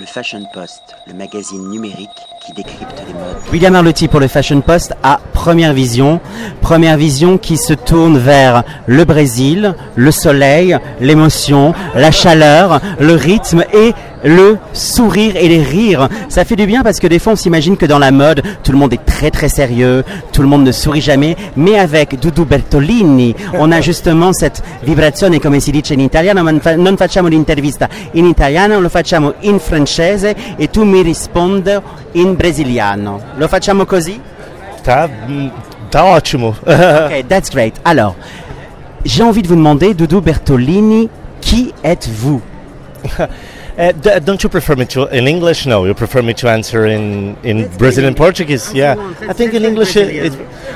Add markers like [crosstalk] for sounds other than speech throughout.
le Fashion Post, le magazine numérique qui décrypte les modes. William Arlotti pour le Fashion Post à Première Vision. Première Vision qui se tourne vers le Brésil, le soleil, l'émotion, la chaleur, le rythme et le sourire et les rires. Ça fait du bien parce que des fois on s'imagine que dans la mode, tout le monde est très très sérieux, tout le monde ne sourit jamais, mais avec Dudu Bertolini, on a justement cette vibrazione come si dice in italiano, non fa- non facciamo l'intervista in italiano, lo facciamo in francese e tu mi rispondi in brasiliano. Lo facciamo così? Tá, hum, tá ótimo. Ok, that's great. Alors, j'ai envie de vous demander, Doudou Bertolini, qui êtes-vous? [laughs] Uh, don't you prefer me to in English? No, you prefer me to answer in in Brazilian Portuguese. Yeah, I think in English. It, it,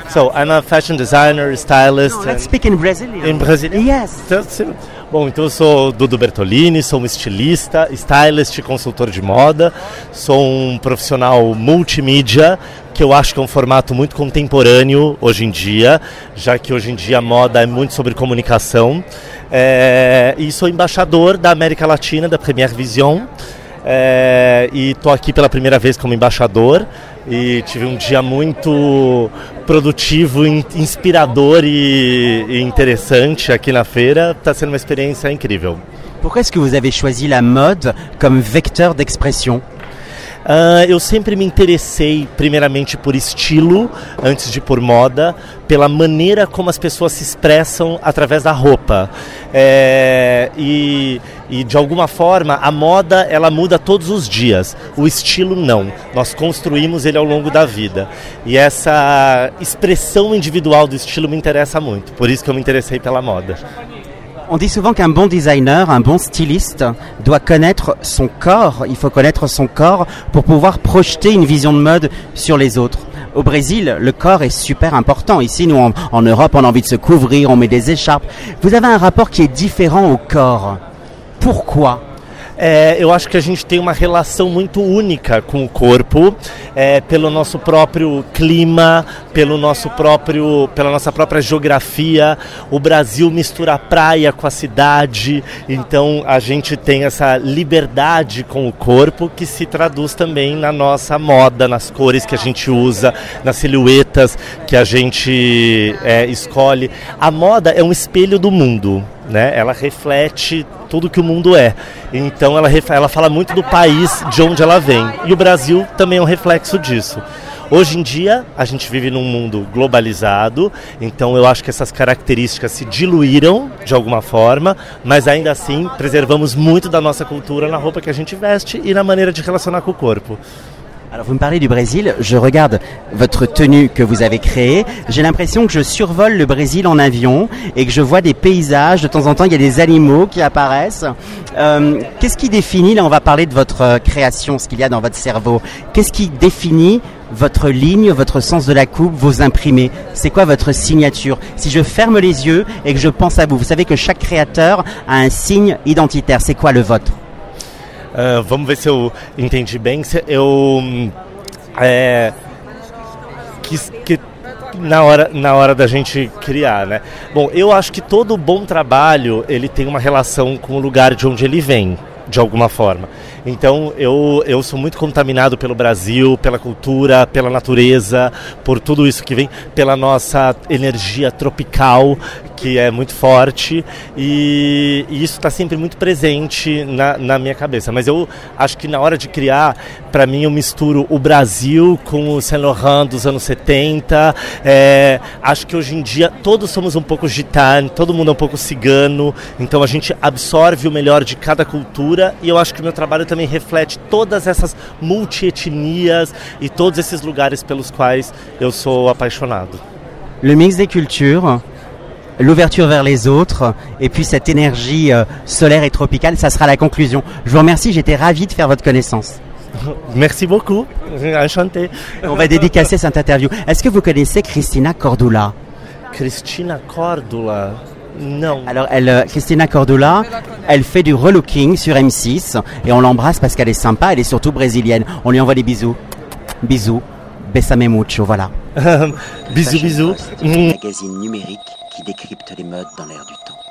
so I'm a fashion designer, stylist. and- Let's speak in Brazilian. In Brazilian? Yes. Então. Bom, então eu sou Dudu Bertolini, sou um estilista, stylist, consultor de moda, sou um profissional multimídia, que eu acho que é um formato muito contemporâneo hoje em dia, já que hoje em dia a moda é muito sobre comunicação. É, e sou embaixador da América Latina, da Premier Vision. É, e estou aqui pela primeira vez como embaixador e tive um dia muito produtivo, in- inspirador e, e interessante aqui na feira. Está sendo uma experiência incrível. Pourquoi est-ce que vous avez choisi la mode comme vecteur d'expression Ah, eu sempre me interessei primeiramente por estilo, antes de por moda, pela maneira como as pessoas se expressam através da roupa. É, e, e de alguma forma a moda ela muda todos os dias, o estilo não. Nós construímos ele ao longo da vida. E essa expressão individual do estilo me interessa muito, por isso que eu me interessei pela moda. On dit souvent qu'un bon designer, un bon styliste doit connaître son corps, il faut connaître son corps pour pouvoir projeter une vision de mode sur les autres. Au Brésil, le corps est super important. Ici, nous, en, Europe, on a envie de se couvrir, on met des écharpes. Vous avez un rapport qui est différent au corps. Pourquoi? É, eu acho que a gente tem uma relação muito única com o corpo, é, pelo nosso próprio clima, pelo nosso próprio, pela nossa própria geografia. O Brasil mistura a praia com a cidade, então a gente tem essa liberdade com o corpo que se traduz também na nossa moda, nas cores que a gente usa, nas silhuetas que a gente é, escolhe. A moda é um espelho do mundo né? Ela reflete tudo que o mundo é. Então ela, ela fala muito do país de onde ela vem. E o Brasil também é um reflexo disso. Hoje em dia, a gente vive num mundo globalizado, então eu acho que essas características se diluíram de alguma forma, mas ainda assim preservamos muito da nossa cultura na roupa que a gente veste e na maneira de relacionar com o corpo. Alors vous me parlez du Brésil, je regarde votre tenue que vous avez créée, j'ai l'impression que je survole le Brésil en avion et que je vois des paysages, de temps en temps il y a des animaux qui apparaissent. Euh, Qu'est-ce qui définit, là on va parler de votre euh, création, ce qu'il y a dans votre cerveau, qu'est-ce qui définit votre ligne, votre sens de la coupe, vos imprimés? C'est quoi votre signature? Si je ferme les yeux et que je pense à vous, vous savez que chaque créateur a un signe identitaire, c'est quoi le vôtre? Ah, vamos ver se eu entendi bem. Eu hum, é, quis que na hora, na hora da gente criar, né? Bom, eu acho que todo bom trabalho ele tem uma relação com o lugar de onde ele vem, de alguma forma. Então eu, eu sou muito contaminado pelo Brasil, pela cultura, pela natureza, por tudo isso que vem, pela nossa energia tropical que é muito forte e, e isso está sempre muito presente na, na minha cabeça. Mas eu acho que na hora de criar, para mim eu misturo o Brasil com o Saint Laurent dos anos 70. É, acho que hoje em dia todos somos um pouco gitano, todo mundo é um pouco cigano, então a gente absorve o melhor de cada cultura e eu acho que o meu trabalho também reflete todas essas multietnias e todos esses lugares pelos quais eu sou apaixonado. Le mix des cultures, l'ouverture vers les autres, et puis cette énergie euh, solaire et tropicale, ça sera la conclusion. Je vous remercie, j'étais ravi de faire votre connaissance. [laughs] Merci beaucoup, enchanté. On va dédicacer cette interview. Est-ce que vous connaissez Christina Cordula? Cristina Cordula, non. Alors, elle, euh, Christina Cordula, elle fait du relooking sur M6 et on l'embrasse parce qu'elle est sympa, elle est surtout brésilienne. On lui envoie des bisous. Bisous. Besame mucho, voilà. [laughs] bisous, bisous. Magazine numérique qui décrypte les modes dans l'air du temps.